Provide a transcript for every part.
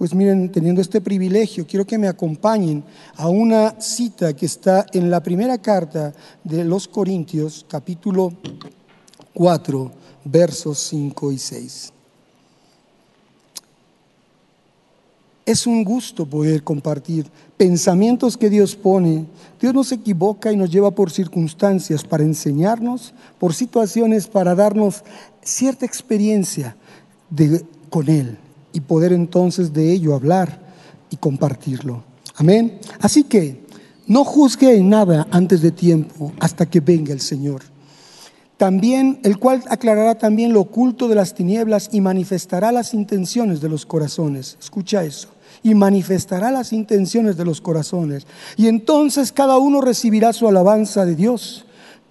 pues miren, teniendo este privilegio, quiero que me acompañen a una cita que está en la primera carta de los Corintios, capítulo 4, versos 5 y 6. Es un gusto poder compartir pensamientos que Dios pone. Dios no se equivoca y nos lleva por circunstancias para enseñarnos, por situaciones para darnos cierta experiencia con Él y poder entonces de ello hablar y compartirlo. Amén. Así que no juzgue en nada antes de tiempo hasta que venga el Señor. También el cual aclarará también lo oculto de las tinieblas y manifestará las intenciones de los corazones. Escucha eso y manifestará las intenciones de los corazones. Y entonces cada uno recibirá su alabanza de Dios.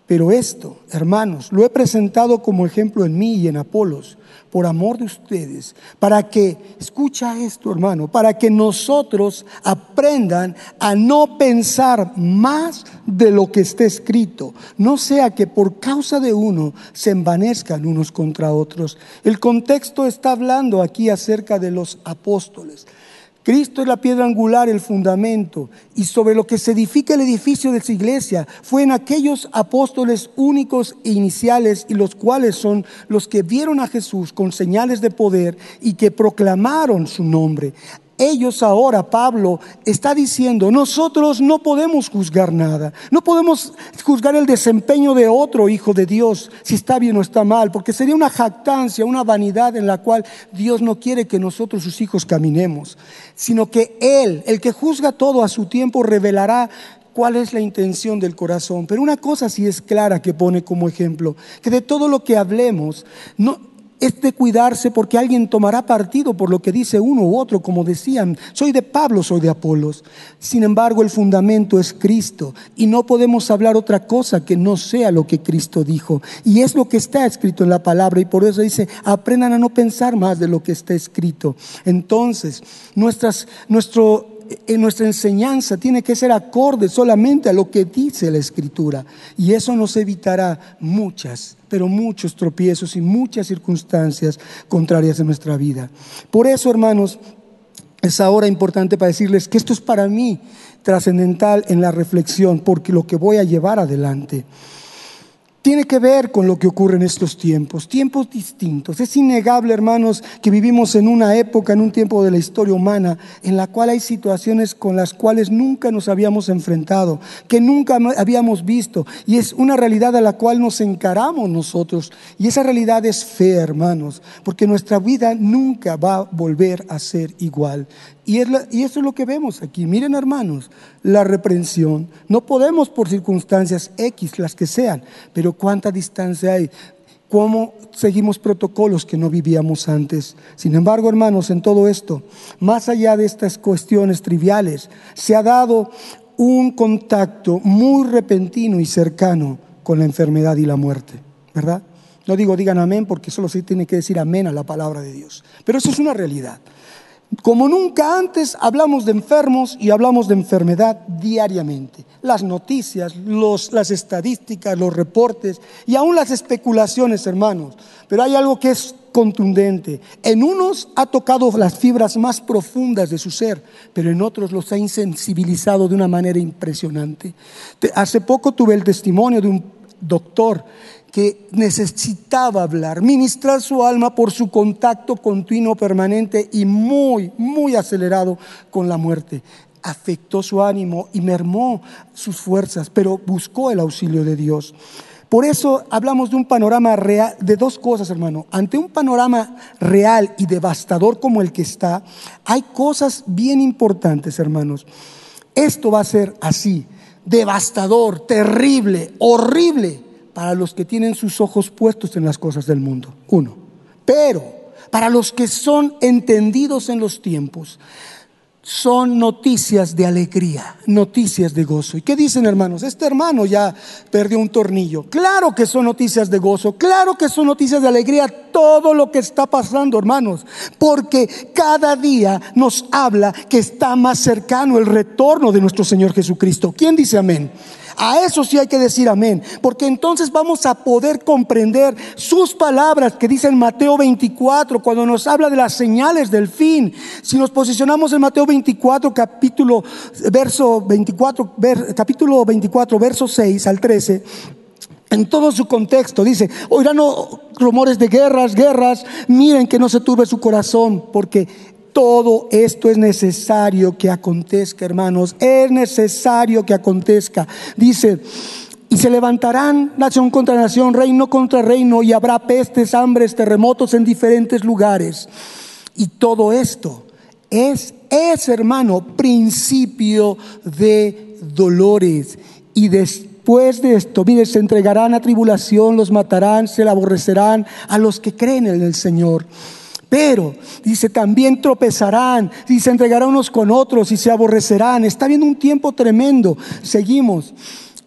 Pero esto, hermanos, lo he presentado como ejemplo en mí y en Apolos, por amor de ustedes, para que, escucha esto hermano, para que nosotros aprendan a no pensar más de lo que está escrito, no sea que por causa de uno se envanezcan unos contra otros. El contexto está hablando aquí acerca de los apóstoles. Cristo es la piedra angular, el fundamento, y sobre lo que se edifica el edificio de su iglesia fue en aquellos apóstoles únicos e iniciales y los cuales son los que vieron a Jesús con señales de poder y que proclamaron su nombre ellos ahora, Pablo está diciendo, nosotros no podemos juzgar nada, no podemos juzgar el desempeño de otro hijo de Dios, si está bien o está mal, porque sería una jactancia, una vanidad en la cual Dios no quiere que nosotros, sus hijos, caminemos, sino que Él, el que juzga todo a su tiempo, revelará cuál es la intención del corazón. Pero una cosa sí es clara que pone como ejemplo, que de todo lo que hablemos, no, es de cuidarse porque alguien tomará partido por lo que dice uno u otro, como decían, soy de Pablo, soy de Apolos. Sin embargo, el fundamento es Cristo y no podemos hablar otra cosa que no sea lo que Cristo dijo. Y es lo que está escrito en la palabra y por eso dice, aprendan a no pensar más de lo que está escrito. Entonces, nuestras, nuestro en nuestra enseñanza tiene que ser acorde solamente a lo que dice la Escritura. Y eso nos evitará muchas, pero muchos tropiezos y muchas circunstancias contrarias en nuestra vida. Por eso, hermanos, es ahora importante para decirles que esto es para mí trascendental en la reflexión, porque lo que voy a llevar adelante tiene que ver con lo que ocurre en estos tiempos, tiempos distintos. Es innegable, hermanos, que vivimos en una época, en un tiempo de la historia humana, en la cual hay situaciones con las cuales nunca nos habíamos enfrentado, que nunca habíamos visto, y es una realidad a la cual nos encaramos nosotros. Y esa realidad es fe, hermanos, porque nuestra vida nunca va a volver a ser igual. Y, eso es lo que vemos aquí. Miren hermanos, la reprensión. No podemos por circunstancias X, las que sean, pero cuánta distancia hay. ¿Cómo seguimos protocolos que no vivíamos antes? Sin embargo, hermanos, en todo esto, más allá de estas cuestiones triviales, se ha dado un contacto muy repentino y cercano con la enfermedad y la muerte, ¿verdad? No digo digan amén porque solo se tiene que decir amén a la palabra de Dios, pero eso es una realidad. Como nunca antes hablamos de enfermos y hablamos de enfermedad diariamente. Las noticias, las estadísticas, los reportes y aún las especulaciones, hermanos. Pero hay algo que es contundente. En unos ha tocado las fibras más profundas de su ser, pero en otros los ha insensibilizado de una manera impresionante. Hace poco tuve el testimonio de un doctor que necesitaba hablar, ministrar su alma por su contacto continuo, permanente y muy, muy acelerado con la muerte. Afectó su ánimo y mermó sus fuerzas, pero buscó el auxilio de Dios. Por eso hablamos de un panorama real, de dos cosas, hermano. Ante un panorama real y devastador como el que está, hay cosas bien importantes, hermanos. Esto va a ser así, devastador, terrible, horrible para los que tienen sus ojos puestos en las cosas del mundo. Uno. Pero para los que son entendidos en los tiempos, son noticias de alegría, noticias de gozo. ¿Y qué dicen hermanos? Este hermano ya perdió un tornillo. Claro que son noticias de gozo, claro que son noticias de alegría todo lo que está pasando, hermanos, porque cada día nos habla que está más cercano el retorno de nuestro Señor Jesucristo. ¿Quién dice amén? A eso sí hay que decir amén, porque entonces vamos a poder comprender sus palabras que dice en Mateo 24, cuando nos habla de las señales del fin. Si nos posicionamos en Mateo 24, capítulo, verso 24, capítulo 24, verso 6 al 13, en todo su contexto. Dice, oirán rumores de guerras, guerras, miren que no se turbe su corazón, porque todo esto es necesario que acontezca, hermanos, es necesario que acontezca. Dice, y se levantarán nación contra nación, reino contra reino, y habrá pestes, hambres, terremotos en diferentes lugares. Y todo esto es, es hermano, principio de dolores y de Después de esto, mire, se entregarán a tribulación, los matarán, se aborrecerán a los que creen en el Señor. Pero, dice, también tropezarán, y se entregarán unos con otros y se aborrecerán. Está viendo un tiempo tremendo. Seguimos.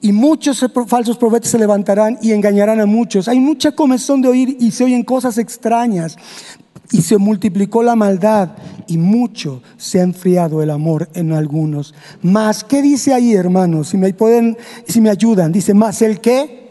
Y muchos falsos profetas se levantarán y engañarán a muchos. Hay mucha comezón de oír y se oyen cosas extrañas y se multiplicó la maldad y mucho se ha enfriado el amor en algunos. Más, ¿qué dice ahí, hermanos? Si me pueden, si me ayudan, dice más el qué?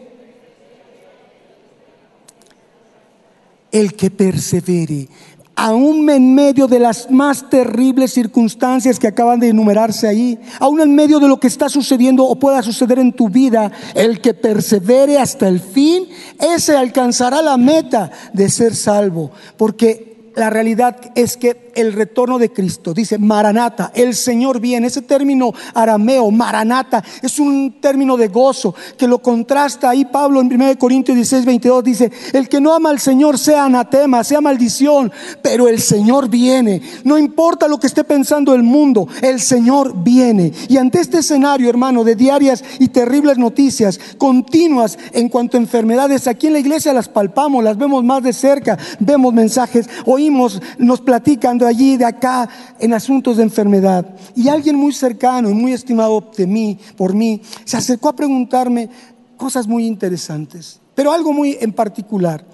El que persevere aún en medio de las más terribles circunstancias que acaban de enumerarse ahí, aún en medio de lo que está sucediendo o pueda suceder en tu vida, el que persevere hasta el fin, ese alcanzará la meta de ser salvo, porque la realidad es que el retorno de Cristo, dice Maranata, el Señor viene. Ese término arameo, Maranata, es un término de gozo que lo contrasta ahí Pablo en 1 Corintios 16, 22. Dice: El que no ama al Señor sea anatema, sea maldición, pero el Señor viene. No importa lo que esté pensando el mundo, el Señor viene. Y ante este escenario, hermano, de diarias y terribles noticias continuas en cuanto a enfermedades, aquí en la iglesia las palpamos, las vemos más de cerca, vemos mensajes, oímos, nos platican allí, de acá, en asuntos de enfermedad. Y alguien muy cercano y muy estimado de mí, por mí, se acercó a preguntarme cosas muy interesantes, pero algo muy en particular.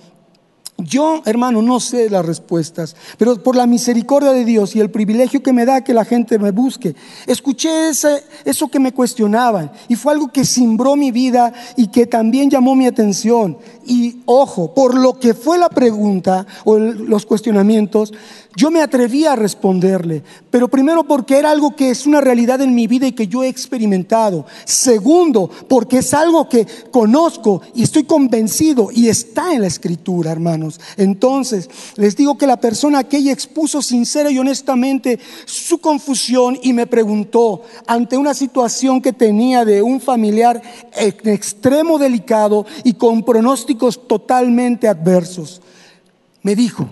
Yo, hermano, no sé las respuestas, pero por la misericordia de Dios y el privilegio que me da que la gente me busque, escuché ese, eso que me cuestionaban y fue algo que cimbró mi vida y que también llamó mi atención. Y ojo, por lo que fue la pregunta o los cuestionamientos, yo me atreví a responderle, pero primero porque era algo que es una realidad en mi vida y que yo he experimentado. Segundo, porque es algo que conozco y estoy convencido y está en la escritura, hermanos. Entonces, les digo que la persona que ella expuso sincera y honestamente su confusión y me preguntó ante una situación que tenía de un familiar en extremo delicado y con pronósticos totalmente adversos, me dijo,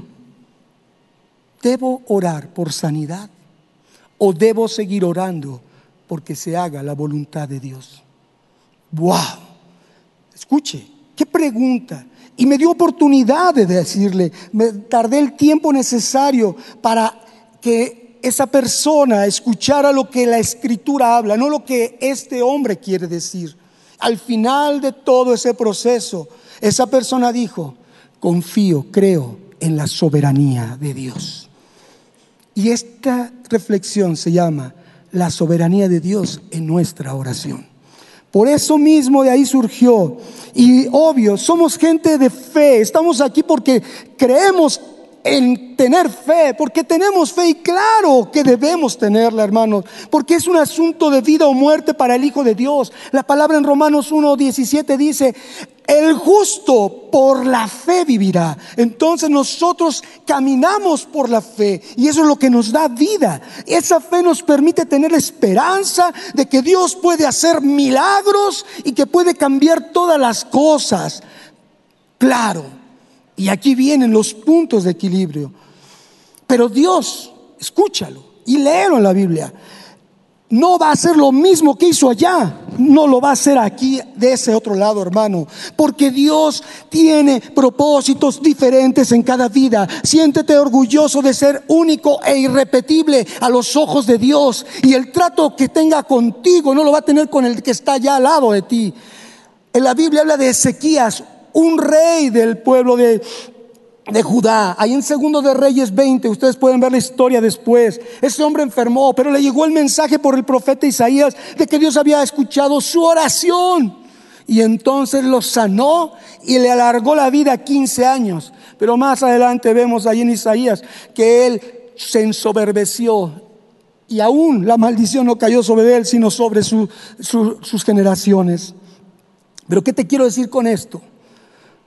¿Debo orar por sanidad o debo seguir orando porque se haga la voluntad de Dios? ¡Wow! Escuche, qué pregunta. Y me dio oportunidad de decirle, me tardé el tiempo necesario para que esa persona escuchara lo que la escritura habla, no lo que este hombre quiere decir. Al final de todo ese proceso, esa persona dijo, confío, creo en la soberanía de Dios. Y esta reflexión se llama la soberanía de Dios en nuestra oración. Por eso mismo de ahí surgió. Y obvio, somos gente de fe. Estamos aquí porque creemos en tener fe, porque tenemos fe y claro que debemos tenerla, hermanos, porque es un asunto de vida o muerte para el Hijo de Dios. La palabra en Romanos 1.17 dice, el justo por la fe vivirá. Entonces nosotros caminamos por la fe y eso es lo que nos da vida. Esa fe nos permite tener esperanza de que Dios puede hacer milagros y que puede cambiar todas las cosas. Claro, y aquí vienen los puntos de equilibrio. Pero Dios, escúchalo y léelo en la Biblia. No va a hacer lo mismo que hizo allá. No lo va a hacer aquí de ese otro lado, hermano. Porque Dios tiene propósitos diferentes en cada vida. Siéntete orgulloso de ser único e irrepetible a los ojos de Dios. Y el trato que tenga contigo no lo va a tener con el que está allá al lado de ti. En la Biblia habla de Ezequías, un rey del pueblo de de Judá, ahí en Segundo de Reyes 20, ustedes pueden ver la historia después. Ese hombre enfermó, pero le llegó el mensaje por el profeta Isaías de que Dios había escuchado su oración. Y entonces lo sanó y le alargó la vida 15 años. Pero más adelante vemos ahí en Isaías que él se ensoberbeció y aún la maldición no cayó sobre él, sino sobre sus generaciones. Pero ¿qué te quiero decir con esto?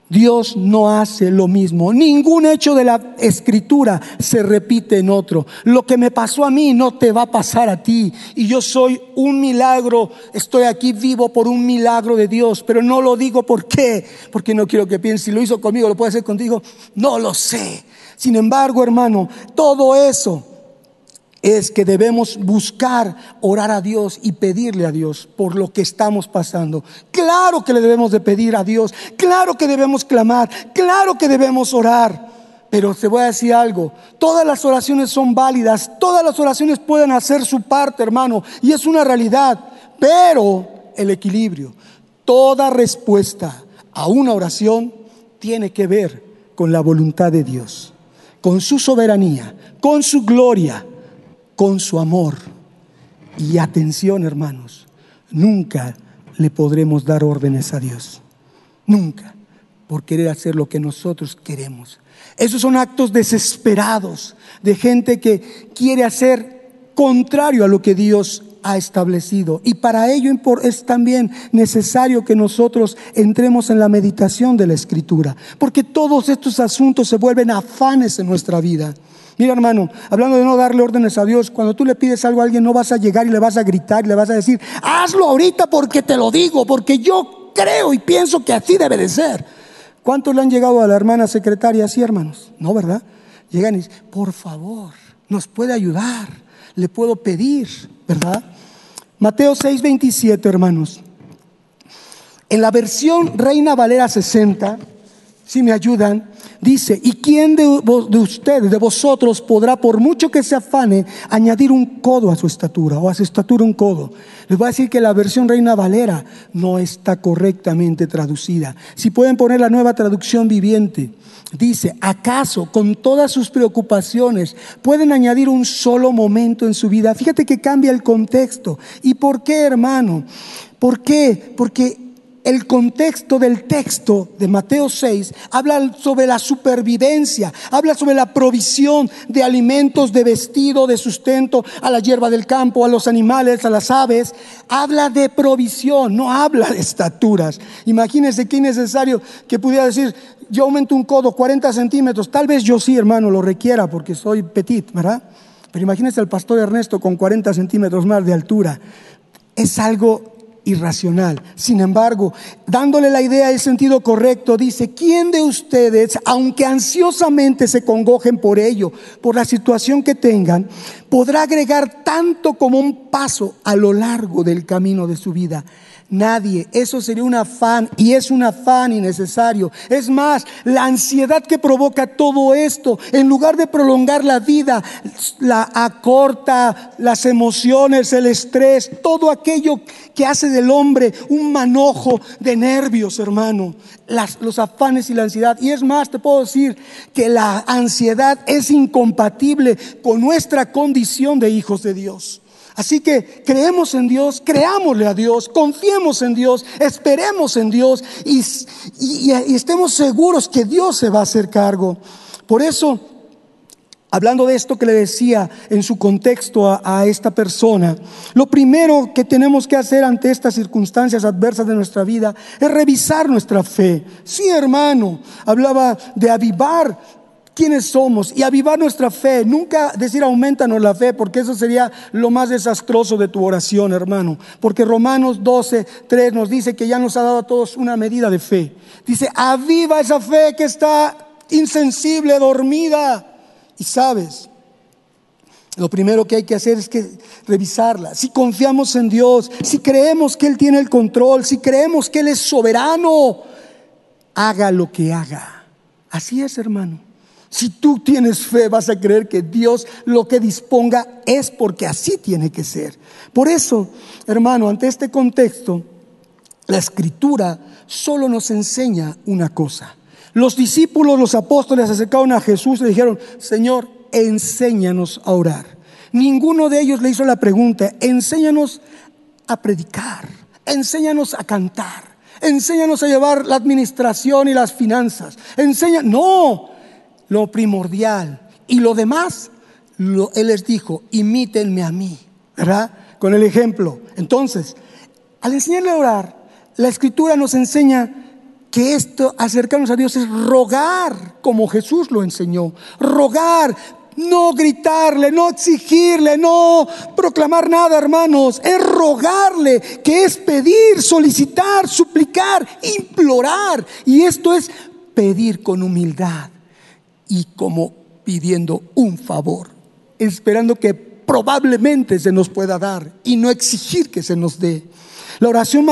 Dios no hace lo mismo. Ningún hecho de la escritura se repite en otro. Lo que me pasó a mí no te va a pasar a ti. Y yo soy un milagro. Estoy aquí vivo por un milagro de Dios. Pero no lo digo por qué. Porque no quiero que pienses, si lo hizo conmigo, lo puede hacer contigo. No lo sé. Sin embargo, hermano, todo eso es que debemos buscar orar a Dios y pedirle a Dios por lo que estamos pasando. Claro que le debemos de pedir a Dios, claro que debemos clamar, claro que debemos orar. Pero te voy a decir algo, todas las oraciones son válidas, todas las oraciones pueden hacer su parte, hermano, y es una realidad, pero el equilibrio, toda respuesta a una oración tiene que ver con la voluntad de Dios, con su soberanía, con su gloria con su amor. Y atención, hermanos, nunca le podremos dar órdenes a Dios. Nunca, por querer hacer lo que nosotros queremos. Esos son actos desesperados de gente que quiere hacer contrario a lo que Dios ha establecido. Y para ello es también necesario que nosotros entremos en la meditación de la Escritura, porque todos estos asuntos se vuelven afanes en nuestra vida. Mira hermano, hablando de no darle órdenes a Dios, cuando tú le pides algo a alguien no vas a llegar y le vas a gritar y le vas a decir, hazlo ahorita porque te lo digo, porque yo creo y pienso que así debe de ser. ¿Cuántos le han llegado a la hermana secretaria así, hermanos? No, ¿verdad? Llegan y dicen, por favor, nos puede ayudar, le puedo pedir, ¿verdad? Mateo 6:27, hermanos. En la versión Reina Valera 60, si me ayudan, dice, ¿y quién de, ustedes, de vosotros, podrá, por mucho que se afane, añadir un codo a su estatura o a su estatura un codo? Les voy a decir que la versión Reina Valera no está correctamente traducida. Si pueden poner la nueva traducción viviente, dice, ¿acaso con todas sus preocupaciones pueden añadir un solo momento en su vida? Fíjate que cambia el contexto. ¿Y por qué, hermano? ¿Por qué? Porque el contexto del texto de Mateo 6 habla sobre la supervivencia, habla sobre la provisión de alimentos, de vestido, de sustento a la hierba del campo, a los animales, a las aves. Habla de provisión, no habla de estaturas. Imagínense qué necesario que pudiera decir, yo aumento un codo 40 centímetros, tal vez yo sí, hermano, lo requiera porque soy petit, ¿verdad? Pero imagínense al pastor Ernesto con 40 centímetros más de altura. Es algo irracional. Sin embargo, dándole la idea el sentido correcto, dice, ¿quién de ustedes, aunque ansiosamente se congojen por ello, por la situación que tengan, podrá agregar tanto como un paso a lo largo del camino de su vida? Nadie. Eso sería un afán y es un afán innecesario. Es más, la ansiedad que provoca todo esto, en lugar de prolongar la vida, la acorta, las emociones, el estrés, todo aquello que hace del hombre un manojo de nervios, hermano. los afanes y la ansiedad. Y es más, te puedo decir que la ansiedad es incompatible con nuestra condición de hijos de Dios. Así que creemos en Dios, creámosle a Dios, confiemos en Dios, esperemos en Dios y, estemos seguros que Dios se va a hacer cargo. Por eso, hablando de esto que le decía en su contexto a, a esta persona, lo primero que tenemos que hacer ante estas circunstancias adversas de nuestra vida es revisar nuestra fe. Sí, hermano, hablaba de avivar quiénes somos y avivar nuestra fe. Nunca decir aumentanos la fe, porque eso sería lo más desastroso de tu oración, hermano. Porque Romanos 12, 3 nos dice que ya nos ha dado a todos una medida de fe. Dice, aviva esa fe que está insensible, dormida. Y sabes, lo primero que hay que hacer es que revisarla. Si confiamos en Dios, si creemos que Él tiene el control, si creemos que Él es soberano, haga lo que haga. Así es, hermano. Si tú tienes fe, vas a creer que Dios lo que disponga es porque así tiene que ser. Por eso, hermano, ante este contexto, la escritura solo nos enseña una cosa. Los discípulos, los apóstoles se acercaron a Jesús y le dijeron, Señor, enséñanos a orar. Ninguno de ellos le hizo la pregunta, enséñanos a predicar, enséñanos a cantar, enséñanos a llevar la administración y las finanzas. Enseña, no, lo primordial y lo demás, él les dijo, imítenme a mí, ¿verdad? Con el ejemplo. Entonces, al enseñarle a orar, la escritura nos enseña que esto, acercarnos a Dios, es rogar, como Jesús lo enseñó. Rogar, no gritarle, no exigirle, no proclamar nada, hermanos. Es rogarle, que es pedir, solicitar, suplicar, implorar. Y esto es pedir con humildad y como pidiendo un favor, esperando que probablemente se nos pueda dar y no exigir que se nos dé. La oración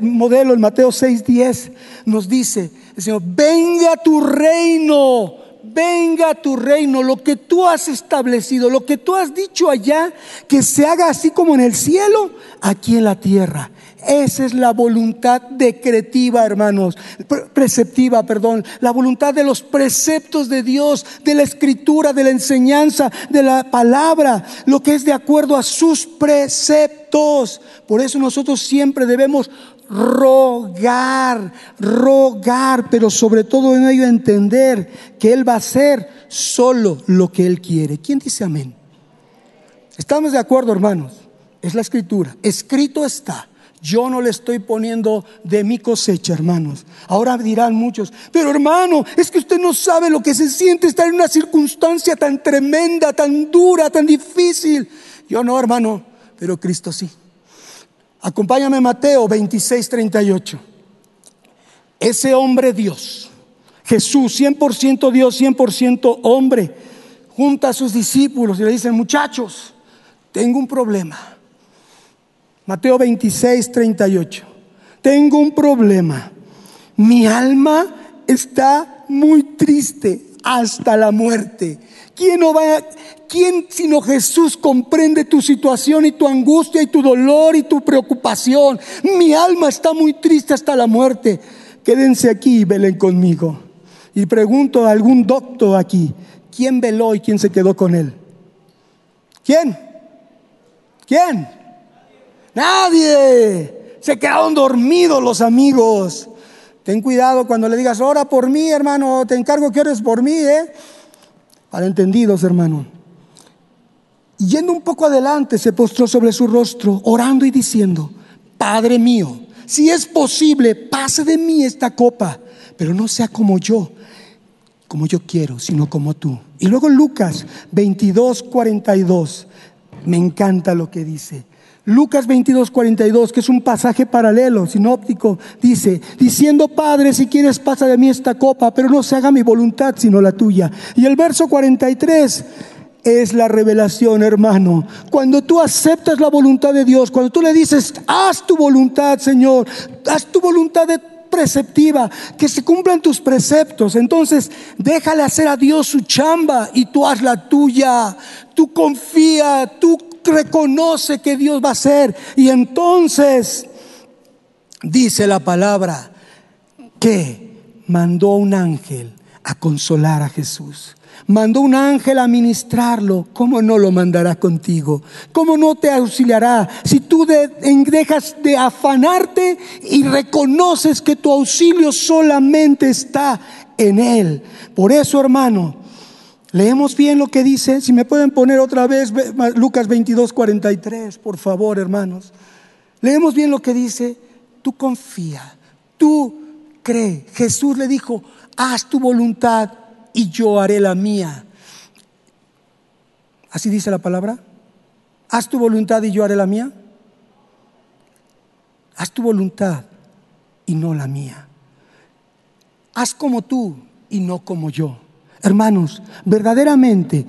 modelo en Mateo 6:10 nos dice, Señor, venga tu reino, venga tu reino, lo que tú has establecido, lo que tú has dicho allá, que se haga así como en el cielo, aquí en la tierra. Esa es la voluntad decretiva, hermanos, preceptiva, perdón, la voluntad de los preceptos de Dios, de la escritura, de la enseñanza, de la palabra, lo que es de acuerdo a sus preceptos. Por eso nosotros siempre debemos rogar, rogar, pero sobre todo en ello entender que Él va a hacer solo lo que Él quiere. ¿Quién dice amén? Estamos de acuerdo, hermanos. Es la escritura. Escrito está. Yo no le estoy poniendo de mi cosecha, hermanos. Ahora dirán muchos, pero hermano, es que usted no sabe lo que se siente estar en una circunstancia tan tremenda, tan dura, tan difícil. Yo no, hermano, pero Cristo sí. Acompáñame Mateo 26, 38. Ese hombre Dios, Jesús, 100% Dios, 100% hombre, junta a sus discípulos y le dicen, muchachos, tengo un problema Mateo 26, 38. Tengo un problema. Mi alma está muy triste hasta la muerte. ¿Quién, no va, ¿Quién sino Jesús comprende tu situación y tu angustia y tu dolor y tu preocupación? Mi alma está muy triste hasta la muerte. Quédense aquí y velen conmigo. Y pregunto a algún doctor aquí, ¿quién veló y quién se quedó con él? ¿Quién? ¿Quién? Nadie. Se quedaron dormidos los amigos. Ten cuidado cuando le digas, ora por mí, hermano, te encargo que ores por mí, ¿eh? Para entendidos, hermano. Yendo un poco adelante, se postró sobre su rostro, orando y diciendo, Padre mío, si es posible, pase de mí esta copa, pero no sea como yo, como yo quiero, sino como tú. Y luego Lucas 22, 42, me encanta lo que dice. Lucas 22, 42, que es un pasaje paralelo, sinóptico, dice, diciendo, Padre, si quieres pasa de mí esta copa, pero no se haga mi voluntad, sino la tuya. Y el verso 43 es la revelación, hermano. Cuando tú aceptas la voluntad de Dios, cuando tú le dices, haz tu voluntad, Señor, haz tu voluntad preceptiva, que se cumplan tus preceptos. Entonces, déjale hacer a Dios su chamba y tú haz la tuya. Tú confía, tú reconoce que Dios va a hacer. Y entonces dice la palabra que mandó un ángel a consolar a Jesús. Mandó un ángel a ministrarlo. ¿Cómo no lo mandará contigo? ¿Cómo no te auxiliará? Si tú dejas de afanarte y reconoces que tu auxilio solamente está en Él. Por eso, hermano, Leemos bien lo que dice. Si me pueden poner otra vez Lucas 22, 43, por favor, hermanos. Leemos bien lo que dice. Tú confía, tú cree. Jesús le dijo, haz tu voluntad y yo haré la mía. ¿Así dice la palabra? Haz tu voluntad y yo haré la mía. Haz tu voluntad y no la mía. Haz como tú y no como yo. Hermanos, verdaderamente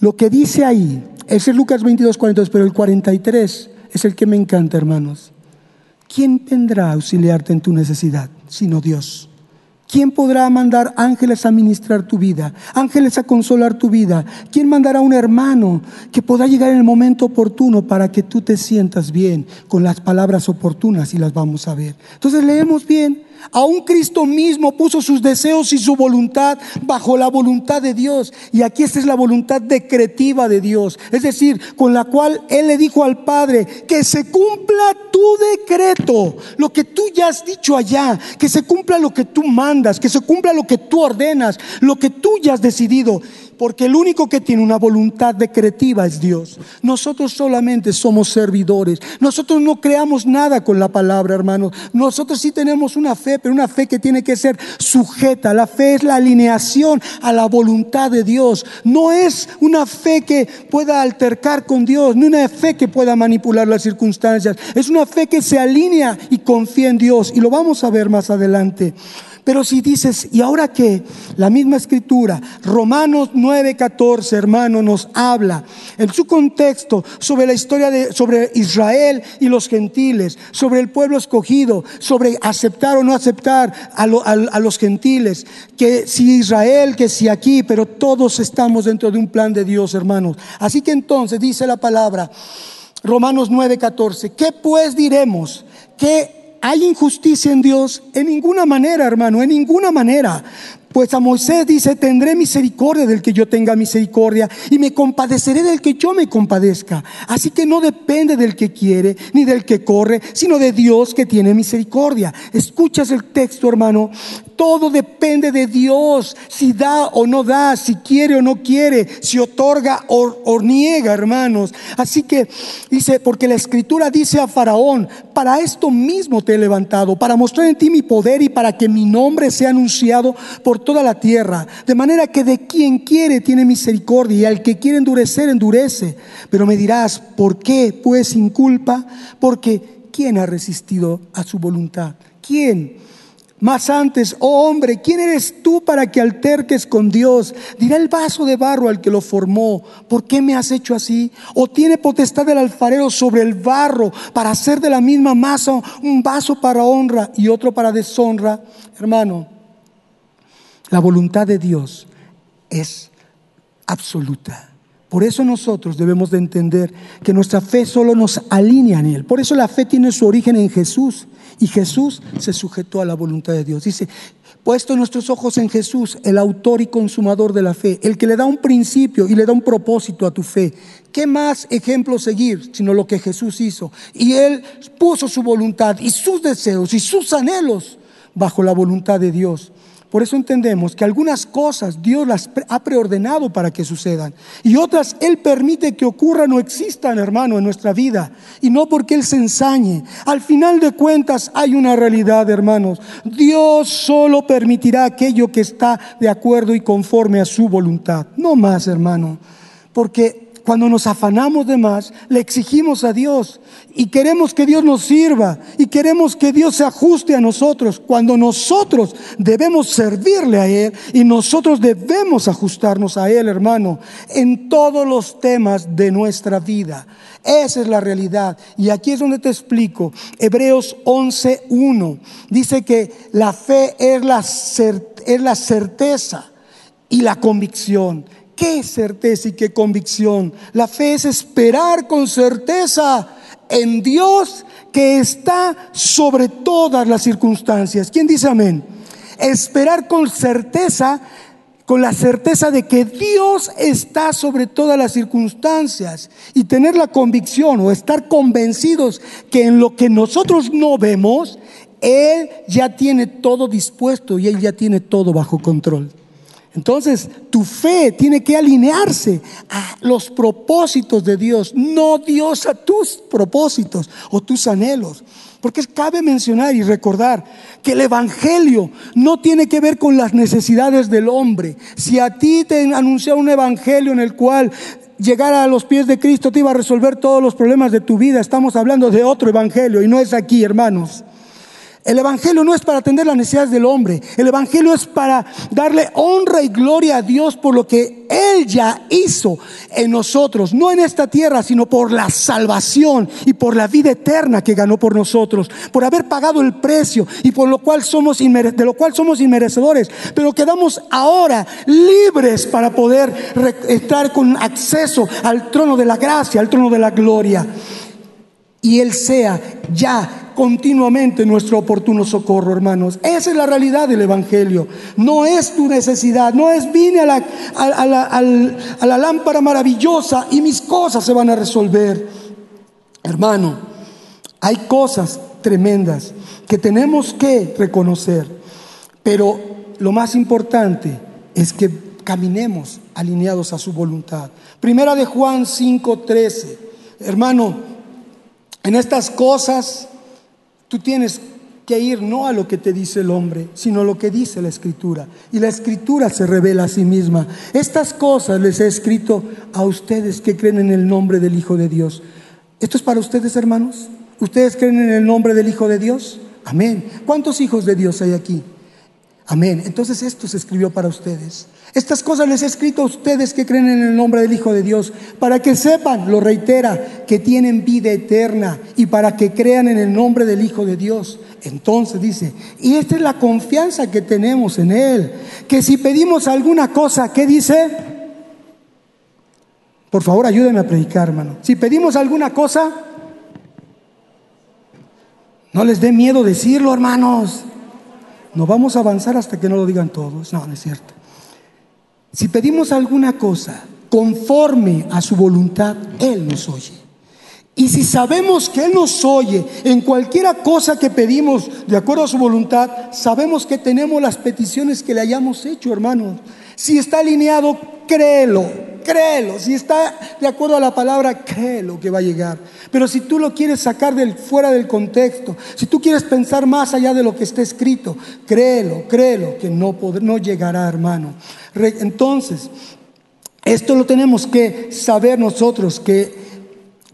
lo que dice ahí, ese es Lucas 22, 42, pero el 43 es el que me encanta, hermanos. ¿Quién vendrá a auxiliarte en tu necesidad sino Dios? ¿Quién podrá mandar ángeles a ministrar tu vida? Ángeles a consolar tu vida. ¿Quién mandará un hermano que pueda llegar en el momento oportuno para que tú te sientas bien con las palabras oportunas y las vamos a ver? Entonces leemos bien Aún Cristo mismo puso sus deseos y su voluntad bajo la voluntad de Dios. Y aquí esta es la voluntad decretiva de Dios. Es decir, con la cual Él le dijo al Padre, que se cumpla tu decreto, lo que tú ya has dicho allá, que se cumpla lo que tú mandas, que se cumpla lo que tú ordenas, lo que tú ya has decidido porque el único que tiene una voluntad decretiva es Dios. Nosotros solamente somos servidores. Nosotros no creamos nada con la palabra, hermanos. Nosotros sí tenemos una fe, pero una fe que tiene que ser sujeta. La fe es la alineación a la voluntad de Dios. No es una fe que pueda altercar con Dios, ni una fe que pueda manipular las circunstancias. Es una fe que se alinea y confía en Dios. Y lo vamos a ver más adelante. Pero si dices, ¿y ahora qué? La misma escritura, Romanos 9:14, hermano, nos habla en su contexto sobre la historia de sobre Israel y los gentiles, sobre el pueblo escogido, sobre aceptar o no aceptar a, a los gentiles, que si Israel, que si aquí, pero todos estamos dentro de un plan de Dios, hermanos. Así que entonces dice la palabra, Romanos 9:14, ¿qué pues diremos? ¿Qué ¿Hay injusticia en Dios? En ninguna manera, hermano, en ninguna manera. Pues a Moisés dice, tendré misericordia del que yo tenga misericordia y me compadeceré del que yo me compadezca. Así que no depende del que quiere ni del que corre, sino de Dios que tiene misericordia. Escuchas el texto, hermano. Todo depende de Dios, si da o no da, si quiere o no quiere, si otorga o, niega, hermanos. Así que dice, porque la escritura dice a Faraón, para esto mismo te he levantado, para mostrar en ti mi poder y para que mi nombre sea anunciado por toda la tierra. De manera que de quien quiere tiene misericordia y al que quiere endurecer, endurece. Pero me dirás, ¿por qué? Pues sin culpa, porque ¿quién ha resistido a su voluntad? ¿Quién? Más antes, oh hombre, ¿quién eres tú para que alterques con Dios? Dirá el vaso de barro al que lo formó, ¿por qué me has hecho así? ¿O tiene potestad el alfarero sobre el barro para hacer de la misma masa un vaso para honra y otro para deshonra? Hermano, la voluntad de Dios es absoluta. Por eso nosotros debemos de entender que nuestra fe solo nos alinea en Él. Por eso la fe tiene su origen en Jesús. Y Jesús se sujetó a la voluntad de Dios. Dice, puesto nuestros ojos en Jesús, el autor y consumador de la fe, el que le da un principio y le da un propósito a tu fe. ¿Qué más ejemplo seguir sino lo que Jesús hizo? Y Él puso su voluntad y sus deseos y sus anhelos bajo la voluntad de Dios. Por eso entendemos que algunas cosas Dios las ha preordenado para que sucedan y otras Él permite que ocurran o existan, hermano, en nuestra vida y no porque Él se ensañe. Al final de cuentas hay una realidad, hermanos. Dios solo permitirá aquello que está de acuerdo y conforme a su voluntad, no más, hermano, porque cuando nos afanamos de más, le exigimos a Dios y queremos que Dios nos sirva y queremos que Dios se ajuste a nosotros, cuando nosotros debemos servirle a Él y nosotros debemos ajustarnos a Él, hermano, en todos los temas de nuestra vida. Esa es la realidad. Y aquí es donde te explico. Hebreos 11.1 dice que la fe es la, es la certeza y la convicción qué certeza y qué convicción. La fe es esperar con certeza en Dios que está sobre todas las circunstancias. ¿Quién dice amén? Esperar con certeza, con la certeza de que Dios está sobre todas las circunstancias y tener la convicción o estar convencidos que en lo que nosotros no vemos, Él ya tiene todo dispuesto y Él ya tiene todo bajo control. Entonces, tu fe tiene que alinearse a los propósitos de Dios, no Dios a tus propósitos o tus anhelos. Porque cabe mencionar y recordar que el Evangelio no tiene que ver con las necesidades del hombre. Si a ti te anunciaron un Evangelio en el cual llegar a los pies de Cristo te iba a resolver todos los problemas de tu vida, estamos hablando de otro Evangelio y no es aquí, hermanos. El Evangelio no es para atender las necesidades del hombre. El Evangelio es para darle honra y gloria a Dios por lo que Él ya hizo en nosotros. No en esta tierra, sino por la salvación y por la vida eterna que ganó por nosotros. Por haber pagado el precio y por lo cual somos de lo cual somos inmerecedores. Pero quedamos ahora libres para poder estar con acceso al trono de la gracia, al trono de la gloria. Y Él sea ya continuamente nuestro oportuno socorro, hermanos. Esa es la realidad del Evangelio. No es tu necesidad, no es vine a la, a, la, a la lámpara maravillosa y mis cosas se van a resolver. Hermano, hay cosas tremendas que tenemos que reconocer, pero lo más importante es que caminemos alineados a su voluntad. Primera de Juan 5:13. Hermano, en estas cosas tú tienes que ir no a lo que te dice el hombre, sino a lo que dice la escritura. Y la escritura se revela a sí misma. Estas cosas les he escrito a ustedes que creen en el nombre del Hijo de Dios. ¿Esto es para ustedes, hermanos? ¿Ustedes creen en el nombre del Hijo de Dios? Amén. ¿Cuántos hijos de Dios hay aquí? Amén. Entonces esto se escribió para ustedes. Estas cosas les he escrito a ustedes que creen en el nombre del Hijo de Dios, para que sepan, lo reitera, que tienen vida eterna y para que crean en el nombre del Hijo de Dios. Entonces dice, y esta es la confianza que tenemos en Él, que si pedimos alguna cosa, ¿qué dice? Por favor, ayúdenme a predicar, hermano. Si pedimos alguna cosa, no les dé miedo decirlo, hermanos. No vamos a avanzar hasta que no lo digan todos. No, no es cierto. Si pedimos alguna cosa conforme a su voluntad, Él nos oye. Y si sabemos que Él nos oye en cualquiera cosa que pedimos de acuerdo a su voluntad, sabemos que tenemos las peticiones que le hayamos hecho, hermanos. Si está alineado, créelo créelo. Si está de acuerdo a la palabra, créelo que va a llegar. Pero si tú lo quieres sacar del, fuera del contexto, si tú quieres pensar más allá de lo que está escrito, créelo, créelo que no, no llegará, hermano. Entonces, esto lo tenemos que saber nosotros, que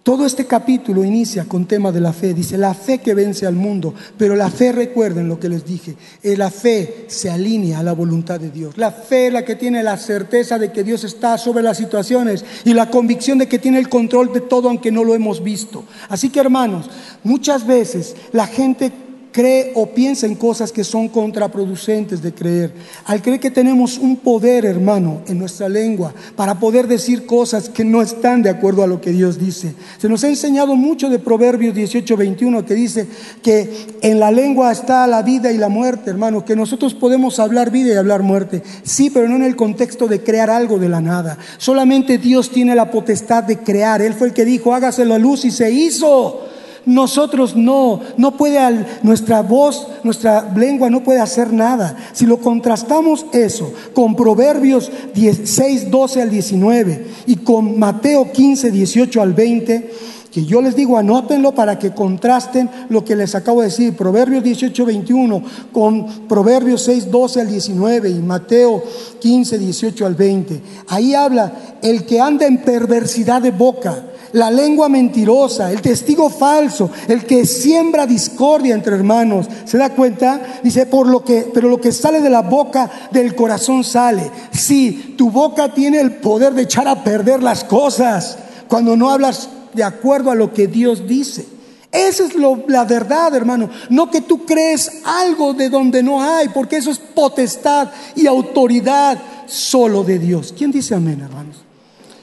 todo este capítulo inicia con tema de la fe. Dice, la fe que vence al mundo. Pero la fe, recuerden lo que les dije, eh, la fe se alinea a la voluntad de Dios. La fe es la que tiene la certeza de que Dios está sobre las situaciones y la convicción de que tiene el control de todo aunque no lo hemos visto. Así que hermanos, muchas veces la gente cree o piensa en cosas que son contraproducentes de creer. Al creer que tenemos un poder, hermano, en nuestra lengua para poder decir cosas que no están de acuerdo a lo que Dios dice. Se nos ha enseñado mucho de Proverbios 18, 21 que dice que en la lengua está la vida y la muerte, hermano, que nosotros podemos hablar vida y hablar muerte. Sí, pero no en el contexto de crear algo de la nada. Solamente Dios tiene la potestad de crear. Él fue el que dijo, hágase la luz y se hizo. Nosotros no, no puede, nuestra voz, nuestra lengua no puede hacer nada. Si lo contrastamos eso con Proverbios 16, 12 al 19 y con Mateo 15, 18 al 20, que yo les digo, anótenlo para que contrasten lo que les acabo de decir, Proverbios 18, 21 con Proverbios 6, 12 al 19 y Mateo 15, 18 al 20. Ahí habla el que anda en perversidad de boca la lengua mentirosa, el testigo falso, el que siembra discordia entre hermanos. ¿Se da cuenta? Dice, por lo que, pero lo que sale de la boca del corazón sale. Sí, tu boca tiene el poder de echar a perder las cosas cuando no hablas de acuerdo a lo que Dios dice. Esa es la verdad, hermano. No que tú crees algo de donde no hay, porque eso es potestad y autoridad solo de Dios. ¿Quién dice amén, hermanos?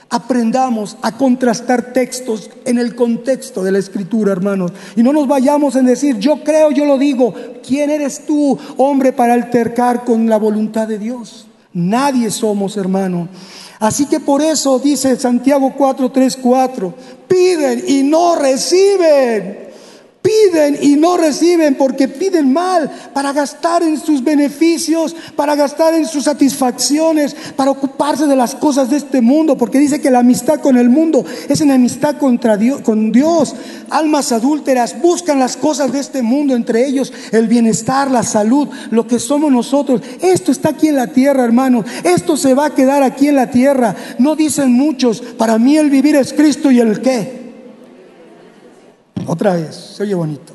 Aprendamos a contrastar textos en el contexto de la escritura, hermanos. Y no nos vayamos en decir, yo creo, yo lo digo. ¿Quién eres tú, hombre, para altercar con la voluntad de Dios? Nadie somos, hermano. Así que por eso dice Santiago 4, 3, 4, piden y no reciben Piden y no reciben porque piden mal para gastar en sus beneficios, para gastar en sus satisfacciones, para ocuparse de las cosas de este mundo, porque dice que la amistad con el mundo es enemistad contra Dios, con Dios. Almas adúlteras buscan las cosas de este mundo, entre ellos el bienestar, la salud, lo que somos nosotros. Esto está aquí en la tierra, hermanos. Esto se va a quedar aquí en la tierra. No dicen muchos, para mí el vivir es Cristo y el qué otra vez, se oye bonito.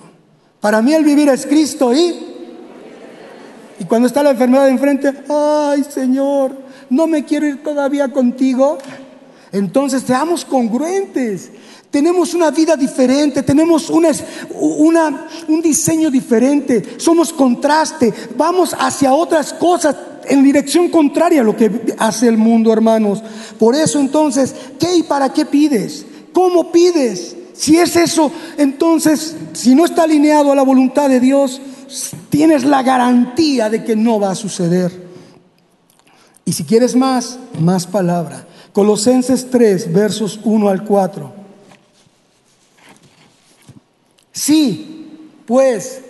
Para mí el vivir es Cristo y... Y cuando está la enfermedad enfrente, ay Señor, no me quiero ir todavía contigo. Entonces seamos congruentes. Tenemos una vida diferente, tenemos una, un diseño diferente, somos contraste, vamos hacia otras cosas en dirección contraria a lo que hace el mundo, hermanos. Por eso entonces, ¿qué y para qué pides? ¿Cómo pides? Si es eso, entonces, si no está alineado a la voluntad de Dios, tienes la garantía de que no va a suceder. Y si quieres más, más palabra. Colosenses 3, versos 1 al 4. Sí, pues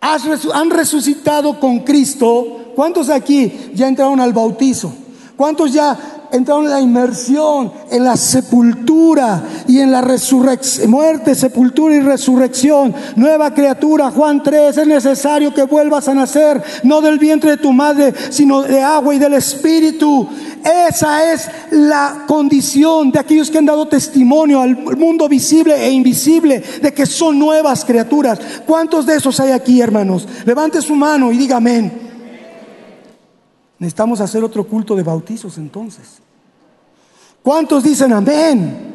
han resucitado con Cristo. ¿Cuántos aquí ya entraron al bautizo? ¿Cuántos ya entraron en la inmersión, en la sepultura y en la resurrección, muerte, sepultura y resurrección. Nueva criatura, Juan 3, es necesario que vuelvas a nacer, no del vientre de tu madre, sino de agua y del Espíritu. Esa es la condición de aquellos que han dado testimonio al mundo visible e invisible de que son nuevas criaturas. ¿Cuántos de esos hay aquí, hermanos? Levante su mano y diga amén. Necesitamos hacer otro culto de bautizos entonces. ¿Cuántos dicen amén?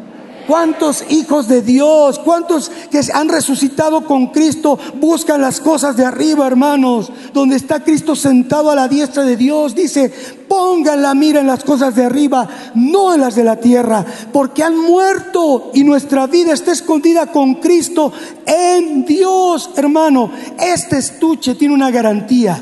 ¿Cuántos hijos de Dios, cuántos que han resucitado con Cristo buscan las cosas de arriba, hermanos? Donde está Cristo sentado a la diestra de Dios. Dice, pongan la mira en las cosas de arriba, no en las de la tierra, porque han muerto y nuestra vida está escondida con Cristo en Dios, hermano. Este estuche tiene una garantía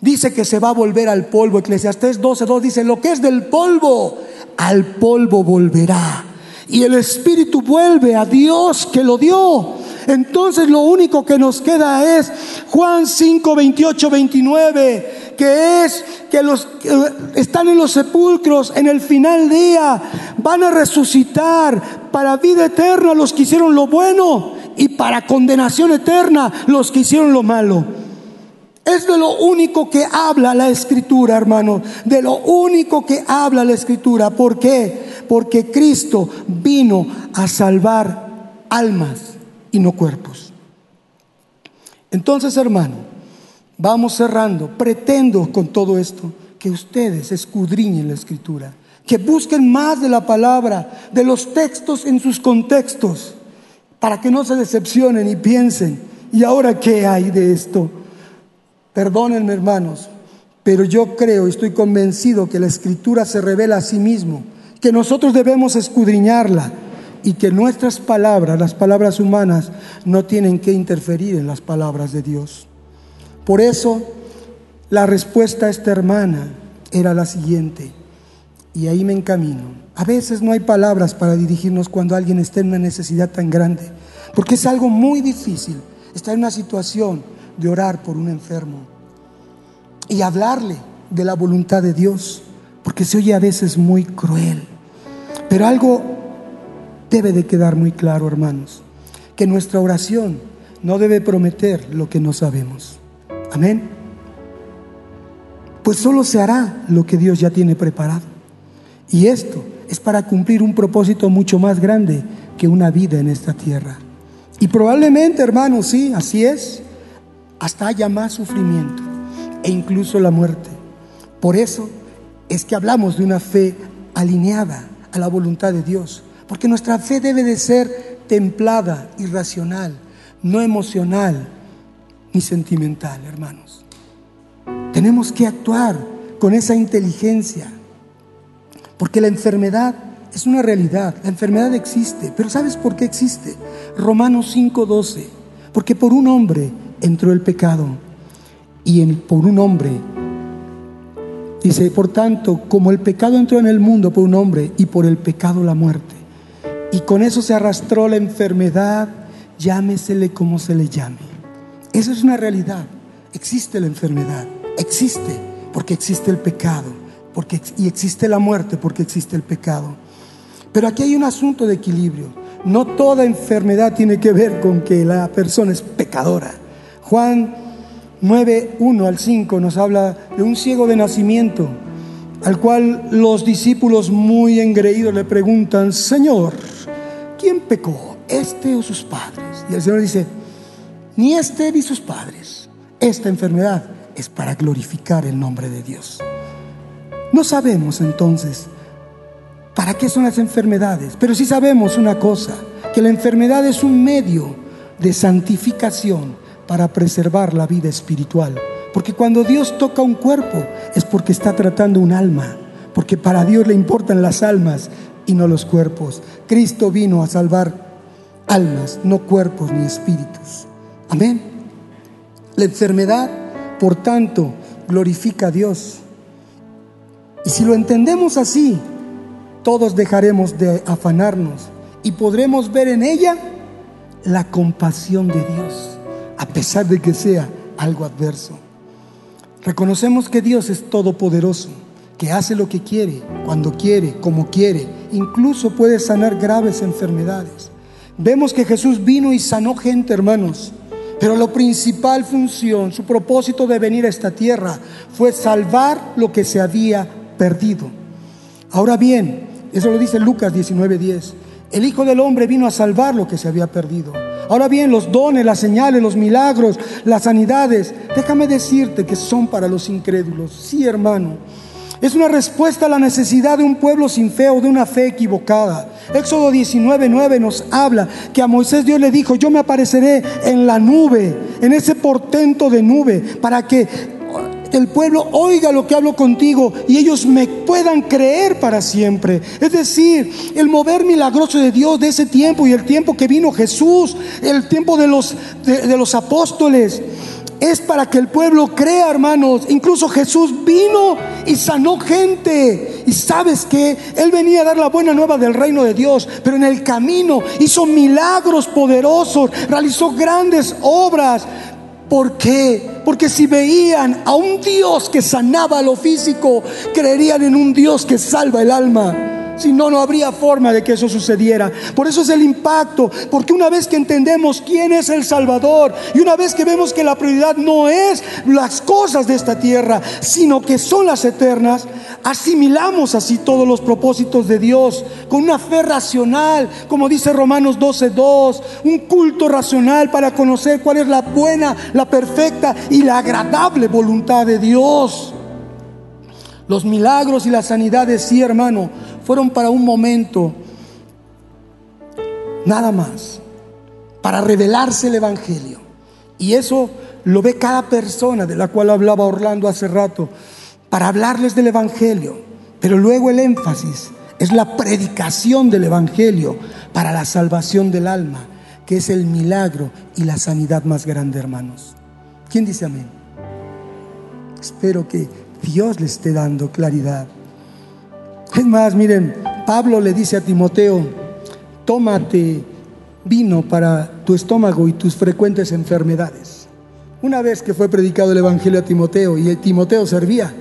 dice que se va a volver al polvo. Eclesiastés 12.2 dice, lo que es del polvo, al polvo volverá. Y el Espíritu vuelve a Dios que lo dio. Entonces lo único que nos queda es Juan 5, 28, 29, que es que los que están en los sepulcros en el final día van a resucitar para vida eterna los que hicieron lo bueno y para condenación eterna los que hicieron lo malo. Es de lo único que habla la escritura, hermano. De lo único que habla la escritura. ¿Por qué? Porque Cristo vino a salvar almas y no cuerpos. Entonces, hermano, vamos cerrando. Pretendo con todo esto que ustedes escudriñen la escritura. Que busquen más de la palabra, de los textos en sus contextos. Para que no se decepcionen y piensen, ¿y ahora qué hay de esto? Perdónenme hermanos, pero yo creo y estoy convencido que la escritura se revela a sí mismo, que nosotros debemos escudriñarla y que nuestras palabras, las palabras humanas, no tienen que interferir en las palabras de Dios. Por eso, la respuesta a esta hermana era la siguiente, y ahí me encamino. A veces no hay palabras para dirigirnos cuando alguien está en una necesidad tan grande, porque es algo muy difícil estar en una situación de orar por un enfermo y hablarle de la voluntad de Dios, porque se oye a veces muy cruel. Pero algo debe de quedar muy claro, hermanos, que nuestra oración no debe prometer lo que no sabemos. Amén. Pues solo se hará lo que Dios ya tiene preparado. Y esto es para cumplir un propósito mucho más grande que una vida en esta tierra. Y probablemente, hermanos, sí, así es hasta haya más sufrimiento e incluso la muerte. Por eso es que hablamos de una fe alineada a la voluntad de Dios, porque nuestra fe debe de ser templada y racional, no emocional ni sentimental, hermanos. Tenemos que actuar con esa inteligencia, porque la enfermedad es una realidad, la enfermedad existe, pero ¿sabes por qué existe? Romanos 5:12, porque por un hombre entró el pecado y por un hombre. Dice, por tanto, como el pecado entró en el mundo por un hombre y por el pecado la muerte. Y con eso se arrastró la enfermedad, llámesele como se le llame. Esa es una realidad. Existe la enfermedad, existe porque existe el pecado, porque, y existe la muerte porque existe el pecado. Pero aquí hay un asunto de equilibrio. No toda enfermedad tiene que ver con que la persona es pecadora. Juan 9, 1 al 5 nos habla de un ciego de nacimiento, al cual los discípulos muy engreídos le preguntan, Señor, ¿quién pecó, este o sus padres? Y el Señor dice, ni este ni sus padres. Esta enfermedad es para glorificar el nombre de Dios. No sabemos entonces para qué son las enfermedades, pero sí sabemos una cosa, que la enfermedad es un medio de santificación para preservar la vida espiritual. Porque cuando Dios toca un cuerpo es porque está tratando un alma, porque para Dios le importan las almas y no los cuerpos. Cristo vino a salvar almas, no cuerpos ni espíritus. Amén. La enfermedad, por tanto, glorifica a Dios. Y si lo entendemos así, todos dejaremos de afanarnos y podremos ver en ella la compasión de Dios, a pesar de que sea algo adverso. Reconocemos que Dios es todopoderoso, que hace lo que quiere, cuando quiere, como quiere, incluso puede sanar graves enfermedades. Vemos que Jesús vino y sanó gente, hermanos, pero la principal función, su propósito de venir a esta tierra fue salvar lo que se había perdido. Ahora bien, eso lo dice Lucas 19:10. El Hijo del Hombre vino a salvar lo que se había perdido. Ahora bien, los dones, las señales, los milagros, las sanidades, déjame decirte que son para los incrédulos. Sí, hermano. Es una respuesta a la necesidad de un pueblo sin fe o de una fe equivocada. Éxodo 19:9 nos habla que a Moisés Dios le dijo, yo me apareceré en la nube, en ese portento de nube, para que el pueblo oiga lo que hablo contigo y ellos me puedan creer para siempre. Es decir, el mover milagroso de Dios de ese tiempo y el tiempo que vino Jesús, el tiempo de los, de, los apóstoles, es para que el pueblo crea, hermanos. Incluso Jesús vino y sanó gente. Y sabes que Él venía a dar la buena nueva del reino de Dios, pero en el camino hizo milagros poderosos, realizó grandes obras. ¿Por qué? Porque si veían a un Dios que sanaba lo físico, creerían en un Dios que salva el alma. Si no, no habría forma de que eso sucediera. Por eso es el impacto, porque una vez que entendemos quién es el Salvador y una vez que vemos que la prioridad no es las cosas de esta tierra, sino que son las eternas, asimilamos así todos los propósitos de Dios con una fe racional, como dice Romanos 12:2, un culto racional para conocer cuál es la buena, la perfecta y la agradable voluntad de Dios. Los milagros y las sanidades, sí, hermano, fueron para un momento, nada más, para revelarse el Evangelio. Y eso lo ve cada persona de la cual hablaba Orlando hace rato, para hablarles del Evangelio. Pero luego el énfasis es la predicación del Evangelio para la salvación del alma, que es el milagro y la sanidad más grande, hermanos. ¿Quién dice amén? Espero que Dios le esté dando claridad. Es más, miren, Pablo le dice a Timoteo, tómate vino para tu estómago y tus frecuentes enfermedades. Una vez que fue predicado el Evangelio a Timoteo y el Timoteo servía,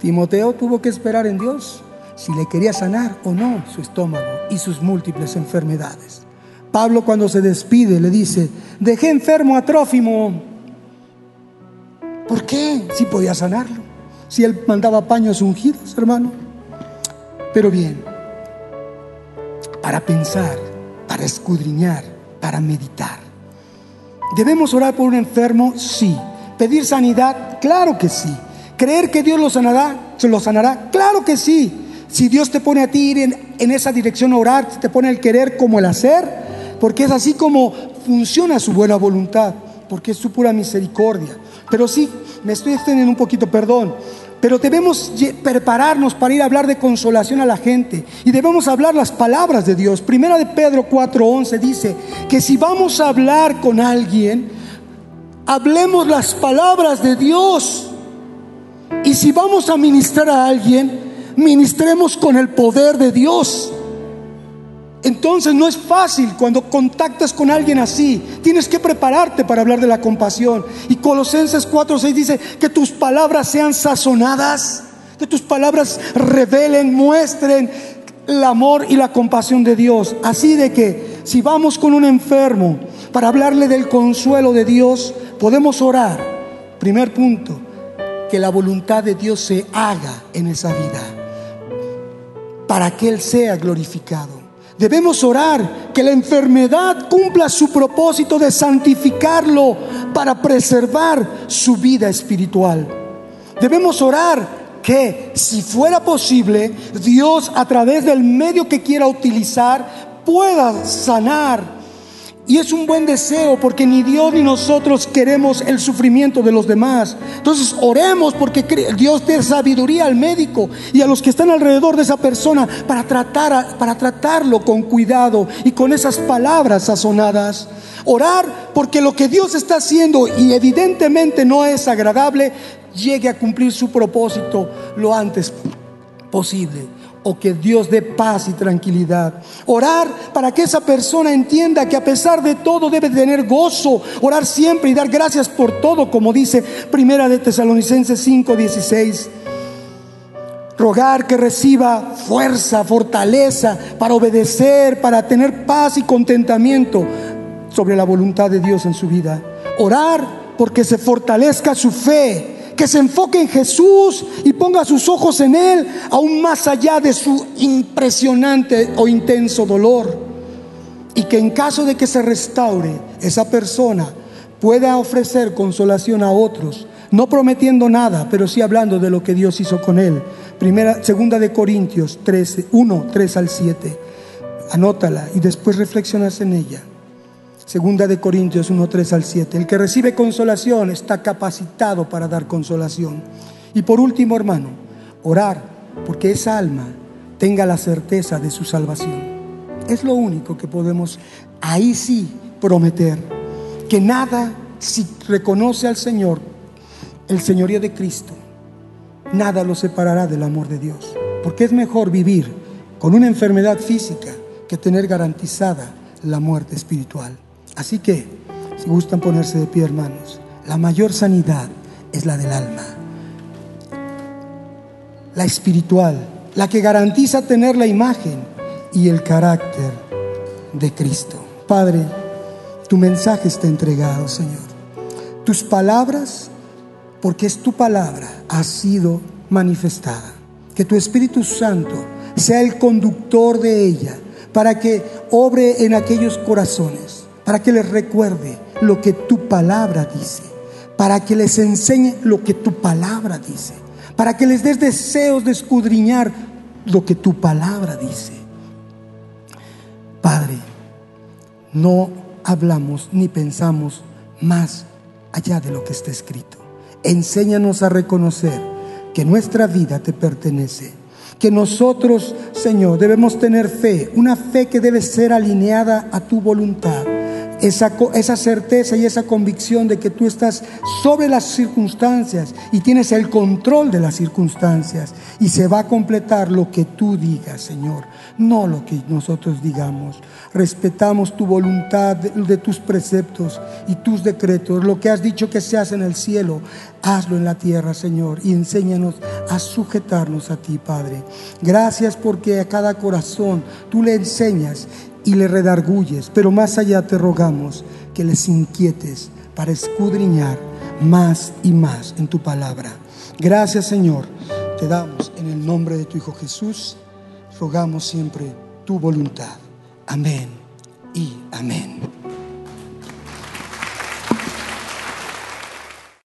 Timoteo tuvo que esperar en Dios si le quería sanar o no su estómago y sus múltiples enfermedades. Pablo cuando se despide le dice, dejé enfermo a Trófimo. ¿Por qué? Si podía sanarlo. Si él mandaba paños ungidos, hermano. Pero bien, para pensar, para escudriñar, para meditar. ¿Debemos orar por un enfermo? Sí. ¿Pedir sanidad? Claro que sí. ¿Creer que Dios lo sanará? ¿Se lo sanará? Claro que sí. Si Dios te pone a ti ir en, en esa dirección a orar, te pone el querer como el hacer, porque es así como funciona su buena voluntad, porque es su pura misericordia. Pero sí, me estoy extendiendo un poquito, perdón. Pero debemos prepararnos para ir a hablar de consolación a la gente y debemos hablar las palabras de Dios. Primera de Pedro 4:11 dice que si vamos a hablar con alguien, hablemos las palabras de Dios. Y si vamos a ministrar a alguien, ministremos con el poder de Dios. Entonces no es fácil cuando contactas con alguien así. Tienes que prepararte para hablar de la compasión. Y Colosenses 4:6 dice que tus palabras sean sazonadas, que tus palabras revelen, muestren el amor y la compasión de Dios. Así de que si vamos con un enfermo para hablarle del consuelo de Dios, podemos orar. Primer punto, que la voluntad de Dios se haga en esa vida, para que Él sea glorificado. Debemos orar que la enfermedad cumpla su propósito de santificarlo para preservar su vida espiritual. Debemos orar que, si fuera posible, Dios a través del medio que quiera utilizar pueda sanar Y es un buen deseo porque ni Dios ni nosotros queremos el sufrimiento de los demás. Entonces oremos porque Dios dé sabiduría al médico y a los que están alrededor de esa persona para, tratar, para tratarlo con cuidado y con esas palabras sazonadas. Orar porque lo que Dios está haciendo y evidentemente no es agradable, llegue a cumplir su propósito lo antes posible o que Dios dé paz y tranquilidad. Orar para que esa persona entienda que a pesar de todo debe tener gozo. Orar siempre y dar gracias por todo, como dice Primera de Tesalonicenses 5:16. Rogar que reciba fuerza, fortaleza para obedecer, para tener paz y contentamiento sobre la voluntad de Dios en su vida. Orar porque se fortalezca su fe que se enfoque en Jesús y ponga sus ojos en Él, aún más allá de su impresionante o intenso dolor. Y que en caso de que se restaure, esa persona pueda ofrecer consolación a otros, no prometiendo nada, pero sí hablando de lo que Dios hizo con él. Primera, segunda de Corintios 13, 1, 3 al 7. Anótala y después reflexionas en ella. Segunda de Corintios 1, 3 al 7. El que recibe consolación está capacitado para dar consolación. Y por último, hermano, orar porque esa alma tenga la certeza de su salvación. Es lo único que podemos ahí sí prometer. Que nada, si reconoce al Señor, el señorío de Cristo, nada lo separará del amor de Dios. Porque es mejor vivir con una enfermedad física que tener garantizada la muerte espiritual. Así que, si gustan ponerse de pie, hermanos, la mayor sanidad es la del alma, la espiritual, la que garantiza tener la imagen y el carácter de Cristo. Padre, tu mensaje está entregado, Señor. Tus palabras, porque es tu palabra, ha sido manifestada. Que tu Espíritu Santo sea el conductor de ella para que obre en aquellos corazones para que les recuerde lo que tu palabra dice, para que les enseñe lo que tu palabra dice, para que les des deseos de escudriñar lo que tu palabra dice. Padre, no hablamos ni pensamos más allá de lo que está escrito. Enséñanos a reconocer que nuestra vida te pertenece que nosotros, Señor, debemos tener fe, una fe que debe ser alineada a tu voluntad esa, certeza y esa convicción de que tú estás sobre las circunstancias y tienes el control de las circunstancias y se va a completar lo que tú digas, Señor, no lo que nosotros digamos. Respetamos tu voluntad de, tus preceptos y tus decretos. Lo que has dicho que se hace en el cielo, hazlo en la tierra, Señor, y enséñanos a sujetarnos a ti, Padre. Gracias porque a cada corazón tú le enseñas y le redarguyes, pero más allá te rogamos que les inquietes para escudriñar más y más en tu palabra. Gracias Señor, te damos en el nombre de tu Hijo Jesús, rogamos siempre tu voluntad. Amén y amén.